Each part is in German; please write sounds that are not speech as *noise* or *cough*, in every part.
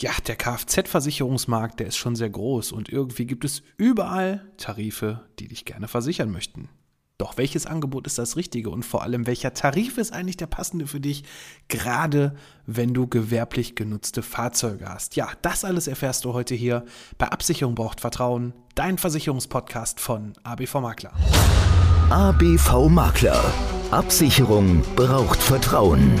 Ja, der Kfz-Versicherungsmarkt, der ist schon sehr groß und irgendwie gibt es überall Tarife, die dich gerne versichern möchten. Doch welches Angebot ist das richtige und vor allem welcher Tarif ist eigentlich der passende für dich, gerade wenn du gewerblich genutzte Fahrzeuge hast? Ja, das alles erfährst du heute hier bei Absicherung braucht Vertrauen, dein Versicherungspodcast von ABV Makler. ABV Makler. Absicherung braucht Vertrauen.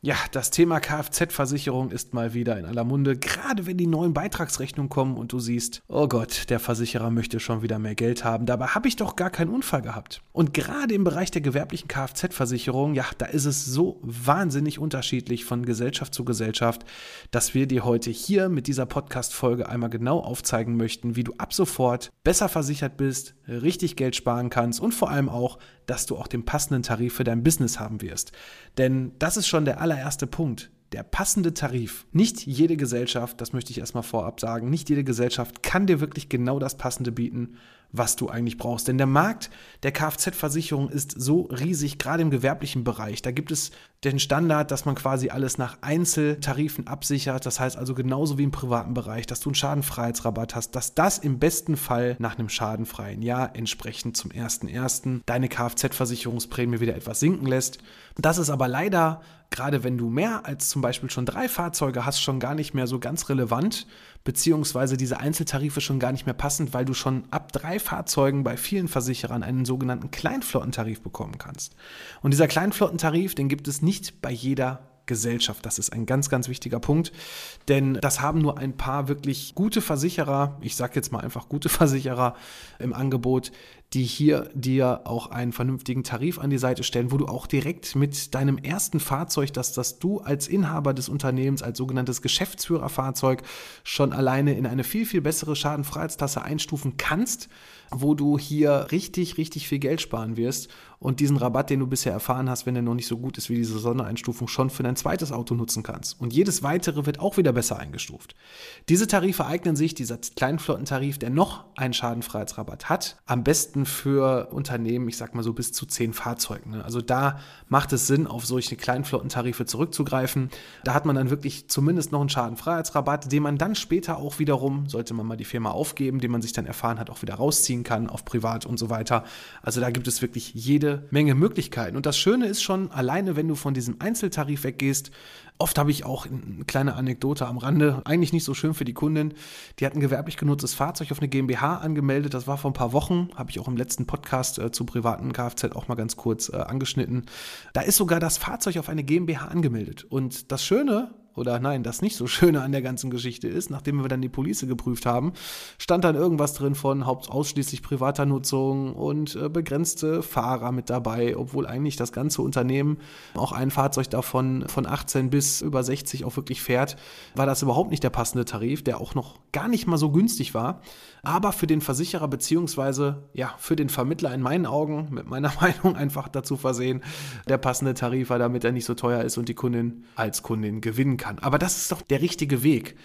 Ja, das Thema Kfz-Versicherung ist mal wieder in aller Munde, gerade wenn die neuen Beitragsrechnungen kommen und du siehst, oh Gott, der Versicherer möchte schon wieder mehr Geld haben, dabei habe ich doch gar keinen Unfall gehabt. Und gerade im Bereich der gewerblichen Kfz-Versicherung, ja, da ist es so wahnsinnig unterschiedlich von Gesellschaft zu Gesellschaft, dass wir dir heute hier mit dieser Podcast-Folge einmal genau aufzeigen möchten, wie du ab sofort besser versichert bist, richtig Geld sparen kannst und vor allem auch, dass du auch den passenden Tarif für dein Business haben wirst. Denn das ist schon der allererste Punkt. Der passende Tarif. Nicht jede Gesellschaft, das möchte ich erstmal vorab sagen, nicht jede Gesellschaft kann dir wirklich genau das Passende bieten, was du eigentlich brauchst. Denn der Markt der Kfz-Versicherung ist so riesig, gerade im gewerblichen Bereich. Da gibt es den Standard, dass man quasi alles nach Einzeltarifen absichert. Das heißt also genauso wie im privaten Bereich, dass du einen Schadenfreiheitsrabatt hast, dass das im besten Fall nach einem schadenfreien Jahr entsprechend zum 1.1. deine Kfz-Versicherungsprämie wieder etwas sinken lässt. Das ist aber leider gerade wenn du mehr als zum Beispiel schon drei Fahrzeuge hast, schon gar nicht mehr so ganz relevant, beziehungsweise diese Einzeltarife schon gar nicht mehr passend, weil du schon ab drei Fahrzeugen bei vielen Versicherern einen sogenannten Kleinflottentarif bekommen kannst. Und dieser Kleinflottentarif, den gibt es nicht bei jeder Gesellschaft. Das ist ein ganz, ganz wichtiger Punkt, denn das haben nur ein paar wirklich gute Versicherer, ich sage jetzt mal einfach gute *laughs* Versicherer im Angebot, die hier dir auch einen vernünftigen Tarif an die Seite stellen, wo du auch direkt mit deinem ersten Fahrzeug, das, das du als Inhaber des Unternehmens, als sogenanntes Geschäftsführerfahrzeug schon alleine in eine viel, viel bessere Schadenfreiheitstasse einstufen kannst, wo du hier richtig, richtig viel Geld sparen wirst und diesen Rabatt, den du bisher erfahren hast, wenn der noch nicht so gut ist wie diese Sondereinstufung, schon für dein zweites Auto nutzen kannst. Und jedes weitere wird auch wieder besser eingestuft. Diese Tarife eignen sich, dieser Kleinflottentarif, der noch einen Schadenfreiheitsrabatt hat, am besten für Unternehmen, ich sag mal so bis zu zehn Fahrzeugen. Ne? Also da macht es Sinn, auf solche Kleinflottentarife zurückzugreifen. Da hat man dann wirklich zumindest noch einen Schadenfreiheitsrabatt, den man dann später auch wiederum, sollte man mal die Firma aufgeben, den man sich dann erfahren hat, auch wieder rausziehen kann auf privat und so weiter. Also da gibt es wirklich jede Menge Möglichkeiten. Und das Schöne ist schon, alleine wenn du von diesem Einzeltarif weggehst, Oft habe ich auch eine kleine Anekdote am Rande, eigentlich nicht so schön für die Kundin. Die hat ein gewerblich genutztes Fahrzeug auf eine GmbH angemeldet. Das war vor ein paar Wochen, habe ich auch im letzten Podcast äh, zu privaten Kfz auch mal ganz kurz äh, angeschnitten. Da ist sogar das Fahrzeug auf eine GmbH angemeldet. Und das Schöne oder nein, das nicht so Schöne an der ganzen Geschichte ist, nachdem wir dann die Police geprüft haben, stand dann irgendwas drin von haupt privater Nutzung und äh, begrenzte Fahrer mit dabei, obwohl eigentlich das ganze Unternehmen auch ein Fahrzeug davon von 18 bis über 60 auch wirklich fährt, war das überhaupt nicht der passende Tarif, der auch noch gar nicht mal so günstig war. Aber für den Versicherer beziehungsweise ja für den Vermittler in meinen Augen mit meiner *laughs* Meinung einfach dazu versehen, der passende Tarif war, damit er nicht so teuer ist und die Kundin als Kundin gewinnen kann kann. Aber das ist doch der richtige Weg.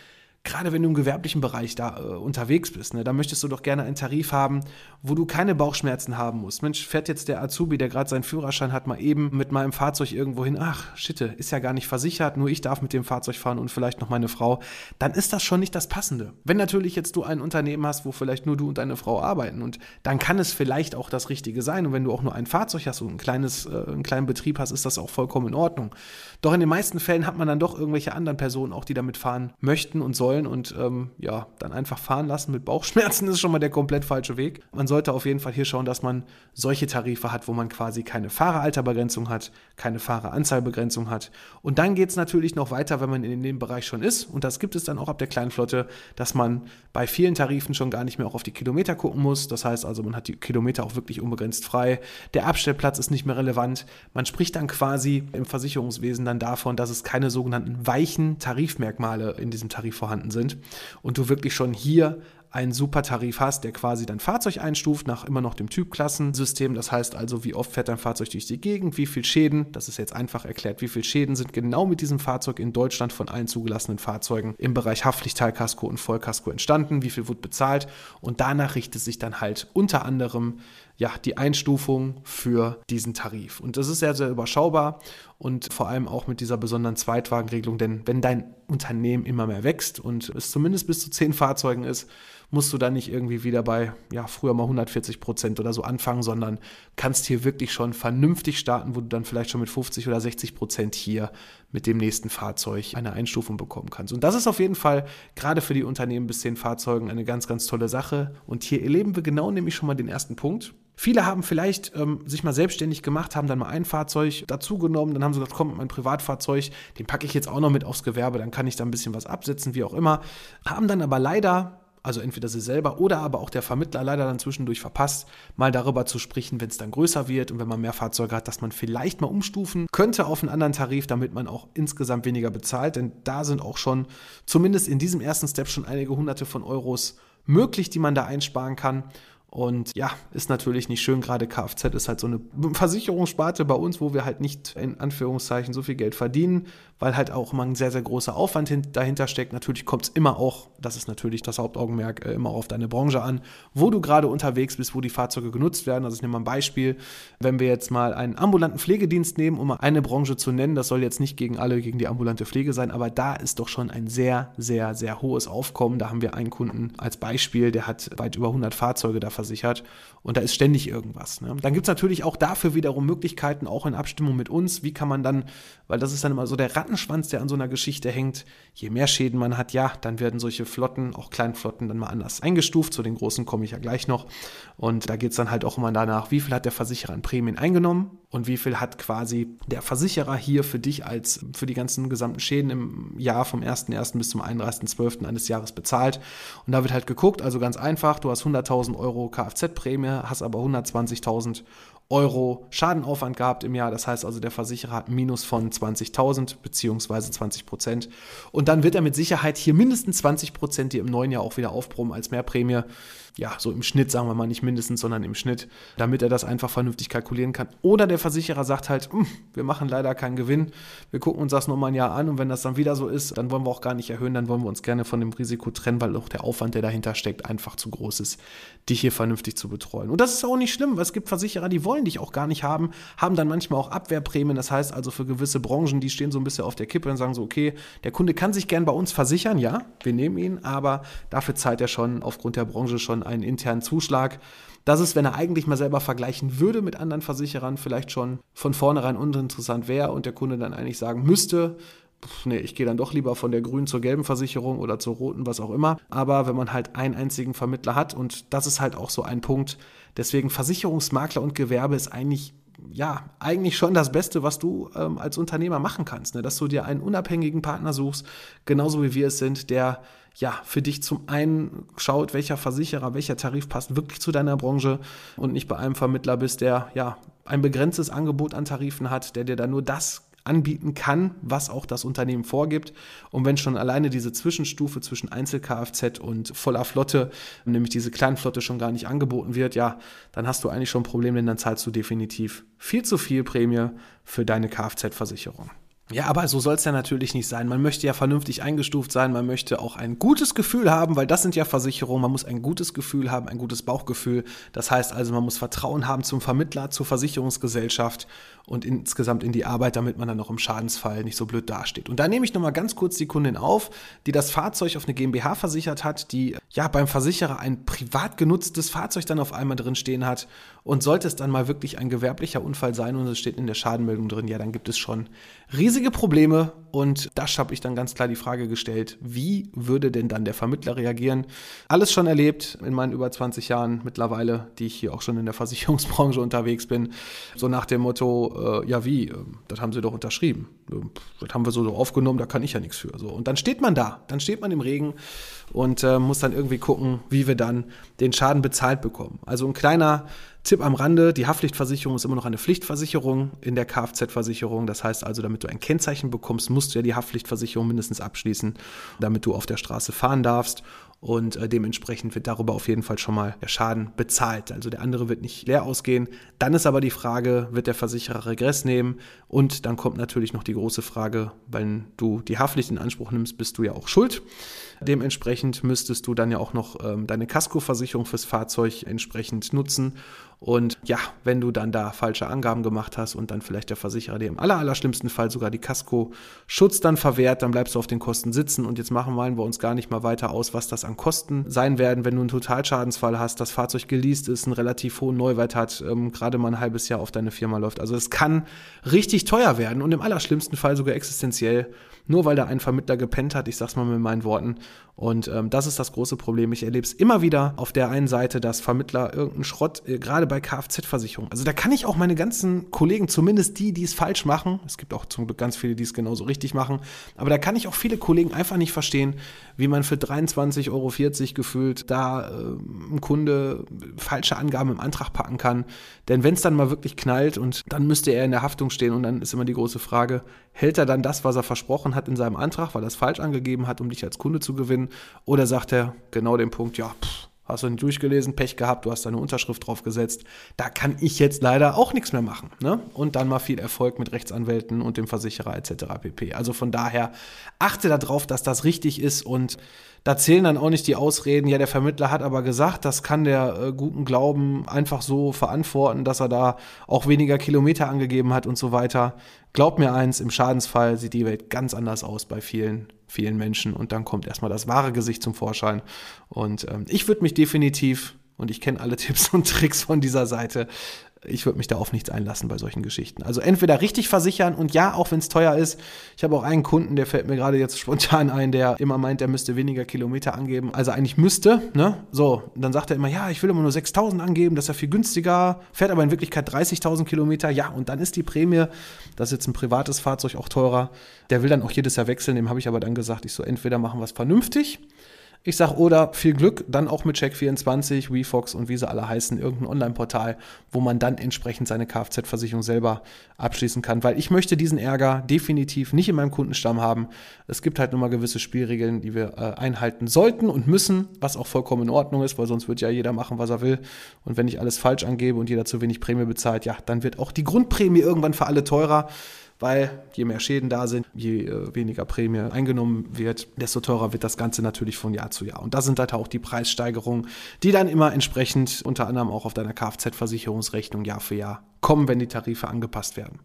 Gerade wenn du im gewerblichen Bereich da äh, unterwegs bist, ne, da möchtest du doch gerne einen Tarif haben, wo du keine Bauchschmerzen haben musst. Mensch, fährt jetzt der Azubi, der gerade seinen Führerschein hat, mal eben mit meinem Fahrzeug irgendwo hin, ach, shitte, ist ja gar nicht versichert, nur ich darf mit dem Fahrzeug fahren und vielleicht noch meine Frau, dann ist das schon nicht das Passende. Wenn natürlich jetzt du ein Unternehmen hast, wo vielleicht nur du und deine Frau arbeiten und dann kann es vielleicht auch das Richtige sein und wenn du auch nur ein Fahrzeug hast und ein kleines, äh, einen kleinen Betrieb hast, ist das auch vollkommen in Ordnung. Doch in den meisten Fällen hat man dann doch irgendwelche anderen Personen auch, die damit fahren möchten und sollen und ähm, ja, dann einfach fahren lassen mit Bauchschmerzen *laughs* ist schon mal der komplett falsche Weg. Man sollte auf jeden Fall hier schauen, dass man solche Tarife hat, wo man quasi keine Fahreralterbegrenzung hat, keine Fahreranzahlbegrenzung hat. Und dann geht es natürlich noch weiter, wenn man in dem Bereich schon ist. Und das gibt es dann auch ab der Kleinflotte, dass man bei vielen Tarifen schon gar nicht mehr auch auf die Kilometer gucken muss. Das heißt also, man hat die Kilometer auch wirklich unbegrenzt frei. Der Abstellplatz ist nicht mehr relevant. Man spricht dann quasi im Versicherungswesen dann davon, dass es keine sogenannten weichen Tarifmerkmale in diesem Tarif vorhanden sind und du wirklich schon hier einen super Tarif hast, der quasi dein Fahrzeug einstuft nach immer noch dem Typklassensystem. Das heißt also, wie oft fährt dein Fahrzeug durch die Gegend, wie viel Schäden, das ist jetzt einfach erklärt, wie viel Schäden sind genau mit diesem Fahrzeug in Deutschland von allen zugelassenen Fahrzeugen im Bereich Haftpflichtteilkasko und Vollkasko entstanden, wie viel wird bezahlt und danach richtet sich dann halt unter anderem ja, die Einstufung für diesen Tarif. Und das ist sehr, sehr überschaubar und vor allem auch mit dieser besonderen Zweitwagenregelung, denn wenn dein Unternehmen immer mehr wächst und es zumindest bis zu zehn Fahrzeugen ist, musst du dann nicht irgendwie wieder bei, ja, früher mal 140 Prozent oder so anfangen, sondern kannst hier wirklich schon vernünftig starten, wo du dann vielleicht schon mit 50 oder 60 Prozent hier mit dem nächsten Fahrzeug eine Einstufung bekommen kannst. Und das ist auf jeden Fall gerade für die Unternehmen bis zehn Fahrzeugen eine ganz, ganz tolle Sache. Und hier erleben wir genau nämlich schon mal den ersten Punkt. Viele haben vielleicht ähm, sich mal selbstständig gemacht, haben dann mal ein Fahrzeug dazugenommen, dann haben sie gesagt, komm, mein Privatfahrzeug, den packe ich jetzt auch noch mit aufs Gewerbe, dann kann ich da ein bisschen was absetzen, wie auch immer. Haben dann aber leider also entweder sie selber oder aber auch der Vermittler leider dann zwischendurch verpasst, mal darüber zu sprechen, wenn es dann größer wird und wenn man mehr Fahrzeuge hat, dass man vielleicht mal umstufen könnte auf einen anderen Tarif, damit man auch insgesamt weniger bezahlt. Denn da sind auch schon, zumindest in diesem ersten Step, schon einige hunderte von Euros möglich, die man da einsparen kann. Und ja, ist natürlich nicht schön, gerade Kfz ist halt so eine Versicherungssparte bei uns, wo wir halt nicht in Anführungszeichen so viel Geld verdienen, weil halt auch immer ein sehr, sehr großer Aufwand dahinter steckt. Natürlich kommt es immer auch, das ist natürlich das Hauptaugenmerk, äh, immer auf deine Branche an, wo du gerade unterwegs bist, wo die Fahrzeuge genutzt werden. Also ich nehme mal ein Beispiel, wenn wir jetzt mal einen ambulanten Pflegedienst nehmen, um mal eine Branche zu nennen, das soll jetzt nicht gegen alle, gegen die ambulante Pflege sein, aber da ist doch schon ein sehr, sehr, sehr hohes Aufkommen. Da haben wir einen Kunden als Beispiel, der hat weit über 100 Fahrzeuge da versichert und da ist ständig irgendwas. Ne? Dann gibt es natürlich auch dafür wiederum Möglichkeiten, auch in Abstimmung mit uns, wie kann man dann, weil das ist dann immer so der Rattenschwanz, der an so einer Geschichte hängt, je mehr Schäden man hat, ja, dann werden solche Flotten, auch Kleinflotten, dann mal anders eingestuft. Zu den großen komme ich ja gleich noch. Und da geht es dann halt auch immer danach, wie viel hat der Versicherer an Prämien eingenommen und wie viel hat quasi der Versicherer hier für dich als für die ganzen gesamten Schäden im Jahr vom 1.1. bis zum 31.12. eines Jahres bezahlt. Und da wird halt geguckt, also ganz einfach, du hast 100.000 Euro Kfz-Prämie, hast aber 120.000 Euro Schadenaufwand gehabt im Jahr. Das heißt also, der Versicherer hat ein Minus von 20.000 beziehungsweise 20 Prozent. Und dann wird er mit Sicherheit hier mindestens 20 Prozent, die im neuen Jahr auch wieder aufproben als Mehrprämie ja, so im Schnitt, sagen wir mal nicht mindestens, sondern im Schnitt, damit er das einfach vernünftig kalkulieren kann. Oder der Versicherer sagt halt, hm, wir machen leider keinen Gewinn, wir gucken uns das nochmal ein Jahr an und wenn das dann wieder so ist, dann wollen wir auch gar nicht erhöhen, dann wollen wir uns gerne von dem Risiko trennen, weil auch der Aufwand, der dahinter steckt, einfach zu groß ist, dich hier vernünftig zu betreuen. Und das ist auch nicht schlimm, weil es gibt Versicherer, die wollen dich auch gar nicht haben, haben dann manchmal auch Abwehrprämien, das heißt also für gewisse Branchen, die stehen so ein bisschen auf der Kippe und sagen so, okay, der Kunde kann sich gern bei uns versichern, ja, wir nehmen ihn, aber dafür zahlt er schon aufgrund der Branche schon einen internen Zuschlag. Das ist, wenn er eigentlich mal selber vergleichen würde mit anderen Versicherern, vielleicht schon von vornherein uninteressant wäre und der Kunde dann eigentlich sagen müsste, nee, ich gehe dann doch lieber von der grünen zur gelben Versicherung oder zur roten, was auch immer. Aber wenn man halt einen einzigen Vermittler hat und das ist halt auch so ein Punkt, deswegen Versicherungsmakler und Gewerbe ist eigentlich ja, eigentlich schon das Beste, was du ähm, als Unternehmer machen kannst, ne? dass du dir einen unabhängigen Partner suchst, genauso wie wir es sind, der ja, für dich zum einen schaut, welcher Versicherer, welcher Tarif passt wirklich zu deiner Branche und nicht bei einem Vermittler bist, der ja ein begrenztes Angebot an Tarifen hat, der dir dann nur das anbieten kann, was auch das Unternehmen vorgibt. Und wenn schon alleine diese Zwischenstufe zwischen Einzel-Kfz und voller Flotte, nämlich diese Kleinflotte schon gar nicht angeboten wird, ja, dann hast du eigentlich schon ein Problem, denn dann zahlst du definitiv viel zu viel Prämie für deine Kfz-Versicherung. Ja, aber so soll es ja natürlich nicht sein. Man möchte ja vernünftig eingestuft sein, man möchte auch ein gutes Gefühl haben, weil das sind ja Versicherungen. Man muss ein gutes Gefühl haben, ein gutes Bauchgefühl. Das heißt also, man muss Vertrauen haben zum Vermittler, zur Versicherungsgesellschaft und insgesamt in die Arbeit, damit man dann auch im Schadensfall nicht so blöd dasteht. Und da nehme ich nochmal ganz kurz die Kundin auf, die das Fahrzeug auf eine GmbH versichert hat, die ja beim Versicherer ein privat genutztes Fahrzeug dann auf einmal drin stehen hat. Und sollte es dann mal wirklich ein gewerblicher Unfall sein und es steht in der Schadenmeldung drin, ja, dann gibt es schon riesige Probleme. Und da habe ich dann ganz klar die Frage gestellt, wie würde denn dann der Vermittler reagieren? Alles schon erlebt in meinen über 20 Jahren mittlerweile, die ich hier auch schon in der Versicherungsbranche *laughs* unterwegs bin. So nach dem Motto, äh, ja wie, äh, das haben sie doch unterschrieben. Äh, das haben wir so aufgenommen, da kann ich ja nichts für. So. Und dann steht man da, dann steht man im Regen und äh, muss dann irgendwie gucken, wie wir dann den Schaden bezahlt bekommen. Also ein kleiner Tipp am Rande, die Haftpflichtversicherung ist immer noch eine Pflichtversicherung in der Kfz-Versicherung. Das heißt also, damit du ein Kennzeichen bekommst, musst du ja die Haftpflichtversicherung mindestens abschließen, damit du auf der Straße fahren darfst und äh, dementsprechend wird darüber auf jeden Fall schon mal der Schaden bezahlt. Also der andere wird nicht leer ausgehen. Dann ist aber die Frage, wird der Versicherer Regress nehmen? Und dann kommt natürlich noch die große Frage, wenn du die Haftpflicht in Anspruch nimmst, bist du ja auch schuld. Dementsprechend müsstest du dann ja auch noch ähm, deine Kaskoversicherung fürs Fahrzeug entsprechend nutzen. Und ja, wenn du dann da falsche Angaben gemacht hast und dann vielleicht der Versicherer dir im aller, aller schlimmsten Fall sogar die Kasko-Schutz dann verwehrt, dann bleibst du auf den Kosten sitzen. Und jetzt machen wir uns gar nicht mal weiter aus, was das an Kosten sein werden, wenn du einen Totalschadensfall hast, das Fahrzeug geleast ist, einen relativ hohen Neuwert hat, ähm, gerade mal ein halbes Jahr auf deine Firma läuft. Also es kann richtig teuer werden und im allerschlimmsten Fall sogar existenziell nur weil da ein Vermittler gepennt hat, ich sag's mal mit meinen Worten. Und ähm, das ist das große Problem. Ich erlebe es immer wieder auf der einen Seite, dass Vermittler irgendeinen Schrott, äh, gerade bei Kfz-Versicherungen. Also da kann ich auch meine ganzen Kollegen, zumindest die, die es falsch machen, es gibt auch zum Glück ganz viele, die es genauso richtig machen, aber da kann ich auch viele Kollegen einfach nicht verstehen, wie man für 23,40 Euro gefühlt da äh, ein Kunde falsche Angaben im Antrag packen kann. Denn wenn es dann mal wirklich knallt und dann müsste er in der Haftung stehen und dann ist immer die große Frage, hält er dann das, was er versprochen hat in seinem Antrag, weil er es falsch angegeben hat, um dich als Kunde zu gewinnen? Oder sagt er genau den Punkt, ja, pff, hast du nicht durchgelesen, Pech gehabt, du hast deine Unterschrift drauf gesetzt. Da kann ich jetzt leider auch nichts mehr machen. Ne? Und dann mal viel Erfolg mit Rechtsanwälten und dem Versicherer etc. pp. Also von daher achte darauf, dass das richtig ist und da zählen dann auch nicht die Ausreden, ja, der Vermittler hat aber gesagt, das kann der äh, guten Glauben einfach so verantworten, dass er da auch weniger Kilometer angegeben hat und so weiter. Glaubt mir eins, im Schadensfall sieht die Welt ganz anders aus bei vielen, vielen Menschen und dann kommt erstmal das wahre Gesicht zum Vorschein. Und ähm, ich würde mich definitiv und ich kenne alle *laughs* Tipps und Tricks von dieser Seite, ich würde mich da auf nichts einlassen bei solchen Geschichten. Also entweder richtig versichern und ja, auch wenn es teuer ist. Ich habe auch einen Kunden, der fällt mir gerade jetzt spontan ein, der immer meint, er müsste weniger Kilometer angeben, als er eigentlich müsste. Ne? So, dann sagt er immer, ja, ich will immer nur 6.000 angeben, das ist ja viel günstiger, fährt aber in Wirklichkeit 30.000 Kilometer. Ja, und dann ist die Prämie, das ist jetzt ein privates Fahrzeug, auch teurer. Der will dann auch jedes Jahr wechseln. Dem habe ich aber dann gesagt, ich so, entweder machen wir es vernünftig ich sag oder viel Glück, dann auch mit Check24, WeFox und wie sie alle heißen, irgendein Online-Portal, wo man dann entsprechend seine Kfz-Versicherung selber abschließen kann. Weil ich möchte diesen Ärger definitiv nicht in meinem Kundenstamm haben. Es gibt halt nur mal gewisse Spielregeln, die wir äh, einhalten sollten und müssen, was auch vollkommen in Ordnung ist, weil sonst wird ja jeder machen, was er will. Und wenn ich alles falsch angebe und jeder zu wenig Prämie bezahlt, ja, dann wird auch die Grundprämie irgendwann für alle teurer weil je mehr Schäden da sind, je äh, weniger Prämie eingenommen wird, desto teurer wird das Ganze natürlich von Jahr zu Jahr. Und da sind halt auch die Preissteigerungen, die dann immer entsprechend unter anderem auch auf deiner Kfz-Versicherungsrechnung Jahr für Jahr kommen, wenn die Tarife angepasst werden.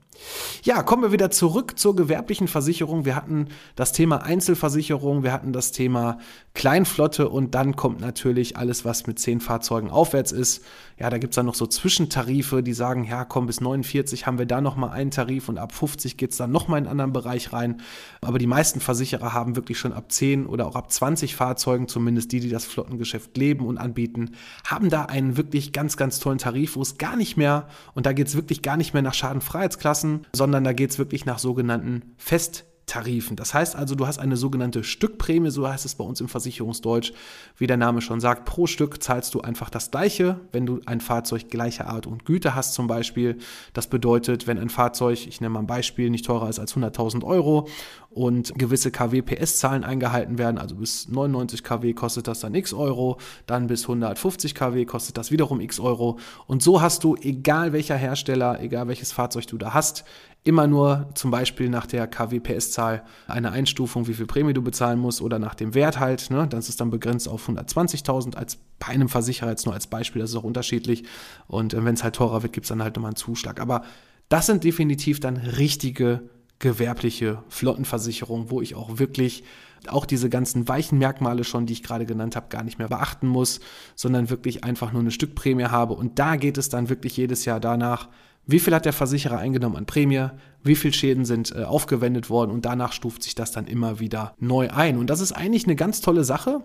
Ja, kommen wir wieder zurück zur gewerblichen Versicherung. Wir hatten das Thema Einzelversicherung, wir hatten das Thema Kleinflotte und dann kommt natürlich alles, was mit zehn Fahrzeugen aufwärts ist. Ja, da gibt es dann noch so Zwischentarife, die sagen, ja, komm, bis 49 haben wir da nochmal einen Tarif und ab 50 geht es dann nochmal in einen anderen Bereich rein. Aber die meisten Versicherer haben wirklich schon ab 10 oder auch ab 20 Fahrzeugen, zumindest die, die das Flottengeschäft leben und anbieten, haben da einen wirklich ganz, ganz tollen Tarif, wo es gar nicht mehr, und da geht es wirklich gar nicht mehr nach Schadenfreiheitsklassen, sondern da geht es wirklich nach sogenannten Fest Tarifen. Das heißt also, du hast eine sogenannte Stückprämie, so heißt es bei uns im Versicherungsdeutsch. Wie der Name schon sagt, pro Stück zahlst du einfach das gleiche, wenn du ein Fahrzeug gleicher Art und Güte hast zum Beispiel. Das bedeutet, wenn ein Fahrzeug, ich nenne mal ein Beispiel, nicht teurer ist als 100.000 Euro und gewisse kW-PS-Zahlen eingehalten werden, also bis 99 kW kostet das dann x Euro, dann bis 150 kW kostet das wiederum x Euro. Und so hast du, egal welcher Hersteller, egal welches Fahrzeug du da hast, immer nur zum Beispiel nach der KWPS-Zahl eine Einstufung, wie viel Prämie du bezahlen musst oder nach dem Wert halt. Ne? Das ist dann begrenzt auf 120.000 als bei einem Versicherer jetzt nur als Beispiel, das ist auch unterschiedlich. Und äh, wenn es halt teurer wird, gibt es dann halt nochmal einen Zuschlag. Aber das sind definitiv dann richtige gewerbliche Flottenversicherungen, wo ich auch wirklich auch diese ganzen weichen Merkmale schon, die ich gerade genannt habe, gar nicht mehr beachten muss, sondern wirklich einfach nur eine Stückprämie habe. Und da geht es dann wirklich jedes Jahr danach, wie viel hat der Versicherer eingenommen an Prämie, wie viel Schäden sind äh, aufgewendet worden und danach stuft sich das dann immer wieder neu ein. Und das ist eigentlich eine ganz tolle Sache.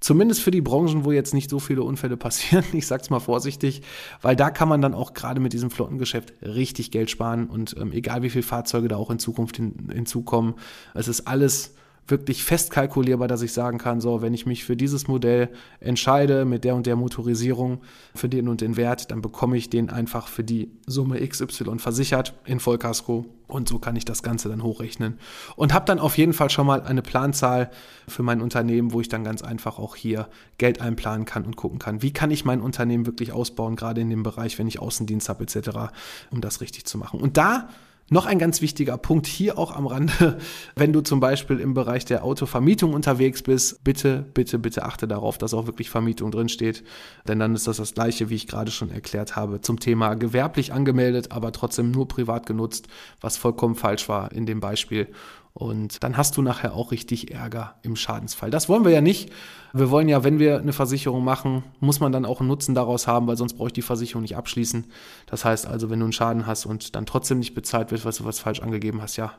Zumindest für die Branchen, wo jetzt nicht so viele Unfälle passieren. *laughs* Ich sag's mal vorsichtig, weil da kann man dann auch gerade mit diesem Flottengeschäft richtig Geld sparen und ähm, egal wie viele Fahrzeuge da auch in Zukunft hin, hinzukommen, es ist alles wirklich fest dass ich sagen kann, so, wenn ich mich für dieses Modell entscheide mit der und der Motorisierung für den und den Wert, dann bekomme ich den einfach für die Summe XY versichert in Vollkasko und so kann ich das Ganze dann hochrechnen und habe dann auf jeden Fall schon mal eine Planzahl für mein Unternehmen, wo ich dann ganz einfach auch hier Geld einplanen kann und gucken kann, wie kann ich mein Unternehmen wirklich ausbauen, gerade in dem Bereich, wenn ich Außendienst habe etc., um das richtig zu machen. Und da noch ein ganz wichtiger Punkt hier auch am Rande, *laughs* wenn du zum Beispiel im Bereich der Autovermietung unterwegs bist, bitte, bitte, bitte achte darauf, dass auch wirklich Vermietung drin steht, denn dann ist das das gleiche, wie ich gerade schon erklärt habe, zum Thema gewerblich angemeldet, aber trotzdem nur privat genutzt, was vollkommen falsch war in dem Beispiel. Und dann hast du nachher auch richtig Ärger im Schadensfall. Das wollen wir ja nicht. Wir wollen ja, wenn wir eine Versicherung machen, muss man dann auch einen Nutzen daraus haben, weil sonst brauche ich die Versicherung nicht abschließen. Das heißt also, wenn du einen Schaden hast und dann trotzdem nicht bezahlt wird, was du was falsch angegeben hast, ja,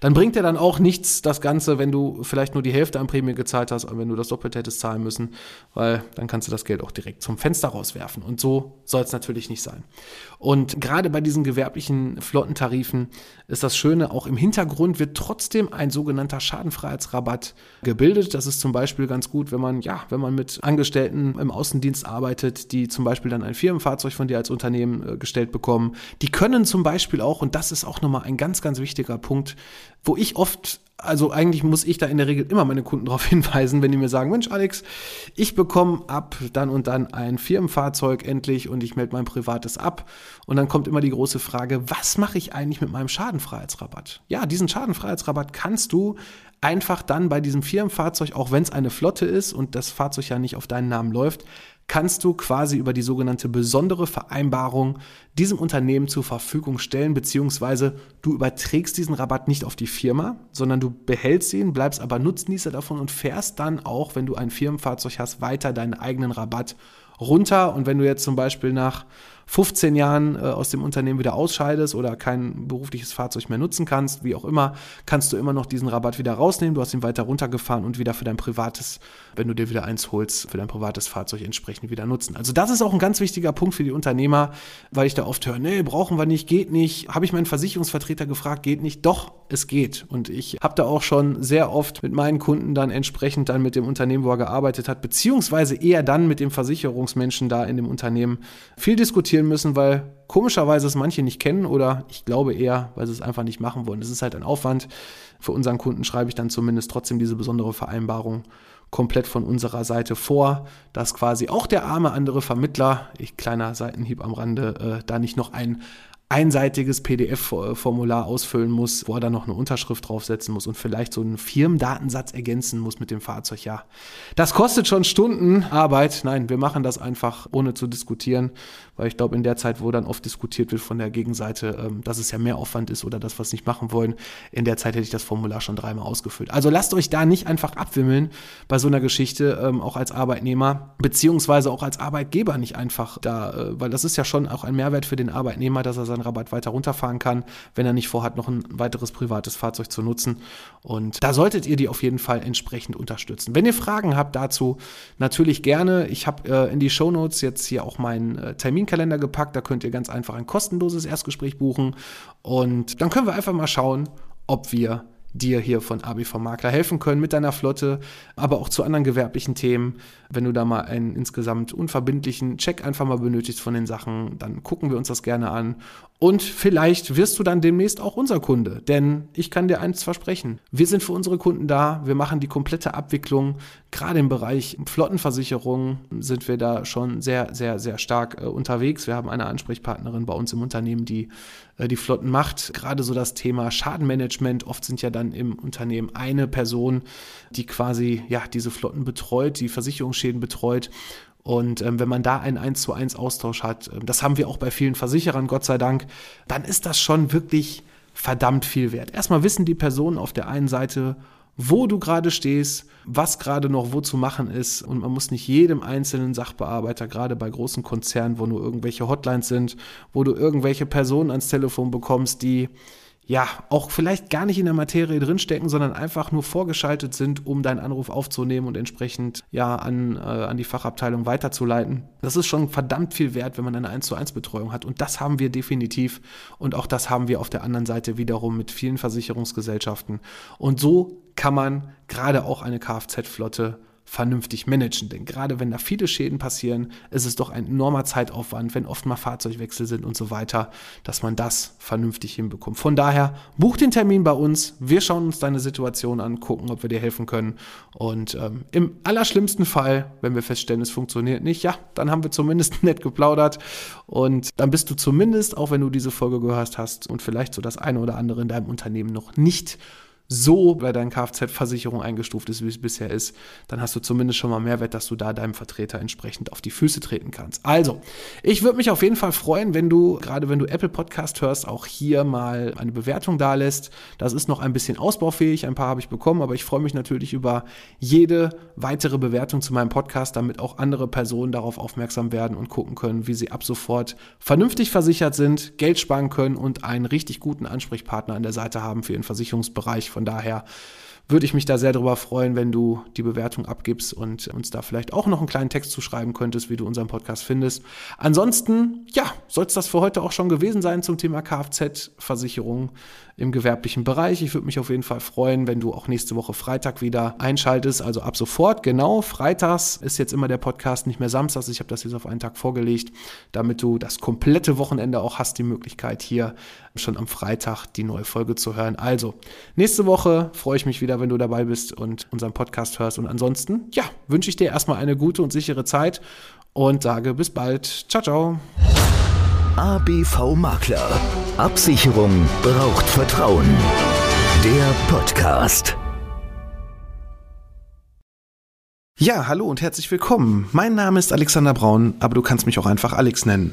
dann bringt dir dann auch nichts das Ganze, wenn du vielleicht nur die Hälfte an Prämie gezahlt hast, aber wenn du das Doppelte hättest zahlen müssen, weil dann kannst du das Geld auch direkt zum Fenster rauswerfen. Und so soll es natürlich nicht sein. Und gerade bei diesen gewerblichen Flottentarifen ist das Schöne, auch im Hintergrund wird trotzdem ein sogenannter Schadenfreiheitsrabatt gebildet. Das ist zum Beispiel ganz gut, wenn man, ja, wenn man mit Angestellten im Außendienst arbeitet, die zum Beispiel dann ein Firmenfahrzeug von dir als Unternehmen äh, gestellt bekommen. Die können zum Beispiel auch, und das ist auch nochmal ein ganz, ganz wichtiger Punkt, wo ich oft also eigentlich muss ich da in der Regel immer meine Kunden *laughs* darauf hinweisen, wenn die mir sagen, Mensch Alex, ich bekomme ab dann und dann ein Firmenfahrzeug endlich und ich melde mein privates ab. Und dann kommt immer die große Frage, was mache ich eigentlich mit meinem Schadenfreiheitsrabatt? Ja, diesen Schadenfreiheitsrabatt kannst du einfach dann bei diesem Firmenfahrzeug, auch wenn es eine Flotte ist und das Fahrzeug ja nicht auf deinen Namen läuft, kannst du quasi über die sogenannte besondere Vereinbarung diesem Unternehmen zur Verfügung stellen, beziehungsweise du überträgst diesen Rabatt nicht auf die Firma, sondern du behältst ihn, bleibst aber Nutznießer davon und fährst dann auch, wenn du ein Firmenfahrzeug hast, weiter deinen eigenen Rabatt runter. Und wenn du jetzt zum Beispiel nach 15 Jahren äh, aus dem Unternehmen wieder ausscheidest oder kein berufliches Fahrzeug mehr nutzen kannst, wie auch immer, kannst du immer noch diesen Rabatt wieder rausnehmen. Du hast ihn weiter runtergefahren und wieder für dein privates, wenn du dir wieder eins holst, für dein privates Fahrzeug entsprechend wieder nutzen. Also das ist auch ein ganz wichtiger Punkt für die Unternehmer, weil ich da oft höre, nee, brauchen wir nicht, geht nicht. Habe ich meinen Versicherungsvertreter gefragt, geht nicht. Doch, es geht. Und ich habe da auch schon sehr oft mit meinen Kunden dann entsprechend dann mit dem Unternehmen, wo er gearbeitet hat, beziehungsweise eher dann mit dem Versicherungsmenschen da in dem Unternehmen viel diskutiert diskutieren müssen, weil komischerweise es manche nicht kennen oder ich glaube eher, weil sie es einfach nicht machen wollen. Das ist halt ein Aufwand. Für unseren Kunden schreibe ich dann zumindest trotzdem diese besondere Vereinbarung komplett von unserer Seite vor, dass quasi auch der arme andere Vermittler, ich kleiner Seitenhieb am Rande, äh, da nicht noch ein einseitiges PDF-Formular ausfüllen muss, wo er dann noch eine Unterschrift draufsetzen muss und vielleicht so einen Firmendatensatz ergänzen muss mit dem Fahrzeug. Ja, das kostet schon Stunden Arbeit. Nein, wir machen das einfach ohne zu diskutieren, weil ich glaube, in der Zeit, wo dann oft diskutiert wird von der Gegenseite, ähm, dass es ja mehr Aufwand ist oder das, was nicht machen wollen, in der Zeit hätte ich das Formular schon dreimal ausgefüllt. Also lasst euch da nicht einfach abwimmeln bei so einer Geschichte, ähm, auch als Arbeitnehmer, beziehungsweise auch als Arbeitgeber nicht einfach da, äh, weil das ist ja schon auch ein Mehrwert für den Arbeitnehmer, dass er sein seinen Rabatt weiter runterfahren kann, wenn er nicht vorhat, noch ein weiteres privates Fahrzeug zu nutzen. Und da solltet ihr die auf jeden Fall entsprechend unterstützen. Wenn ihr Fragen habt dazu, natürlich gerne. Ich habe äh, in die Show Notes jetzt hier auch meinen äh, Terminkalender gepackt. Da könnt ihr ganz einfach ein kostenloses Erstgespräch buchen. Und dann können wir einfach mal schauen, ob wir dir hier von ABV Makler helfen können mit deiner Flotte, aber auch zu anderen gewerblichen Themen. Wenn du da mal einen insgesamt unverbindlichen Check einfach mal benötigst von den Sachen, dann gucken wir uns das gerne an Und vielleicht wirst du dann demnächst auch unser Kunde. Denn ich kann dir eins versprechen. Wir sind für unsere Kunden da. Wir machen die komplette Abwicklung. Gerade im Bereich Flottenversicherung sind wir da schon sehr, sehr, sehr stark äh, unterwegs. Wir haben eine Ansprechpartnerin bei uns im Unternehmen, die äh, die Flotten macht. Gerade so das Thema Schadenmanagement. Oft sind ja dann im Unternehmen eine Person, die quasi ja diese Flotten betreut, die Versicherungsschäden betreut. Und ähm, wenn man da einen 1 zu 1 Austausch hat, äh, das haben wir auch bei vielen Versicherern, Gott sei Dank, dann ist das schon wirklich verdammt viel wert. Erstmal wissen die Personen auf der einen Seite, wo du gerade stehst, was gerade noch wo zu machen ist. Und man muss nicht jedem einzelnen Sachbearbeiter, gerade bei großen Konzernen, wo nur irgendwelche Hotlines sind, wo du irgendwelche Personen ans Telefon bekommst, die ja, auch vielleicht gar nicht in der Materie drinstecken, sondern einfach nur vorgeschaltet sind, um deinen Anruf aufzunehmen und entsprechend ja an, äh, an die Fachabteilung weiterzuleiten. Das ist schon verdammt viel wert, wenn man eine 1 zu 1 Betreuung hat. Und das haben wir definitiv. Und auch das haben wir auf der anderen Seite wiederum mit vielen Versicherungsgesellschaften. Und so kann man gerade auch eine Kfz-Flotte vernünftig managen. Denn gerade wenn da viele Schäden passieren, ist es doch ein enormer Zeitaufwand, wenn oft mal Fahrzeugwechsel sind und so weiter, dass man das vernünftig hinbekommt. Von daher, buch den Termin bei uns. Wir schauen uns deine Situation an, gucken, ob wir dir helfen können. Und ähm, im allerschlimmsten Fall, wenn wir feststellen, es funktioniert nicht, ja, dann haben wir zumindest *laughs* nett geplaudert. Und dann bist du zumindest, auch wenn du diese Folge gehört hast und vielleicht so das eine oder andere in deinem Unternehmen noch nicht so bei deiner Kfz-Versicherung eingestuft ist, wie es bisher ist, dann hast du zumindest schon mal Mehrwert, dass du da deinem Vertreter entsprechend auf die Füße treten kannst. Also, ich würde mich auf jeden Fall freuen, wenn du, gerade wenn du Apple Podcast hörst, auch hier mal eine Bewertung da lässt. Das ist noch ein bisschen ausbaufähig, ein paar habe ich bekommen, aber ich freue mich natürlich über jede weitere Bewertung zu meinem Podcast, damit auch andere Personen darauf aufmerksam werden und gucken können, wie sie ab sofort vernünftig versichert sind, Geld sparen können und einen richtig guten Ansprechpartner an der Seite haben für ihren Versicherungsbereich von daher würde ich mich da sehr darüber freuen, wenn du die Bewertung abgibst und uns da vielleicht auch noch einen kleinen Text zu schreiben könntest, wie du unseren Podcast findest. Ansonsten, ja, soll es das für heute auch schon gewesen sein zum Thema Kfz-Versicherung im gewerblichen Bereich. Ich würde mich auf jeden Fall freuen, wenn du auch nächste Woche Freitag wieder einschaltest. Also ab sofort, genau, freitags ist jetzt immer der Podcast, nicht mehr samstags. Ich habe das jetzt auf einen Tag vorgelegt, damit du das komplette Wochenende auch hast, die Möglichkeit hier schon am Freitag die neue Folge zu hören. Also, nächste Woche freue ich mich wieder, wenn du dabei bist und unseren Podcast hörst. Und ansonsten, ja, wünsche ich dir erstmal eine gute und sichere Zeit und sage bis bald. Ciao, ciao. ABV Makler. Absicherung braucht Vertrauen. Der Podcast. Ja, hallo und herzlich willkommen. Mein Name ist Alexander Braun, aber du kannst mich auch einfach Alex nennen.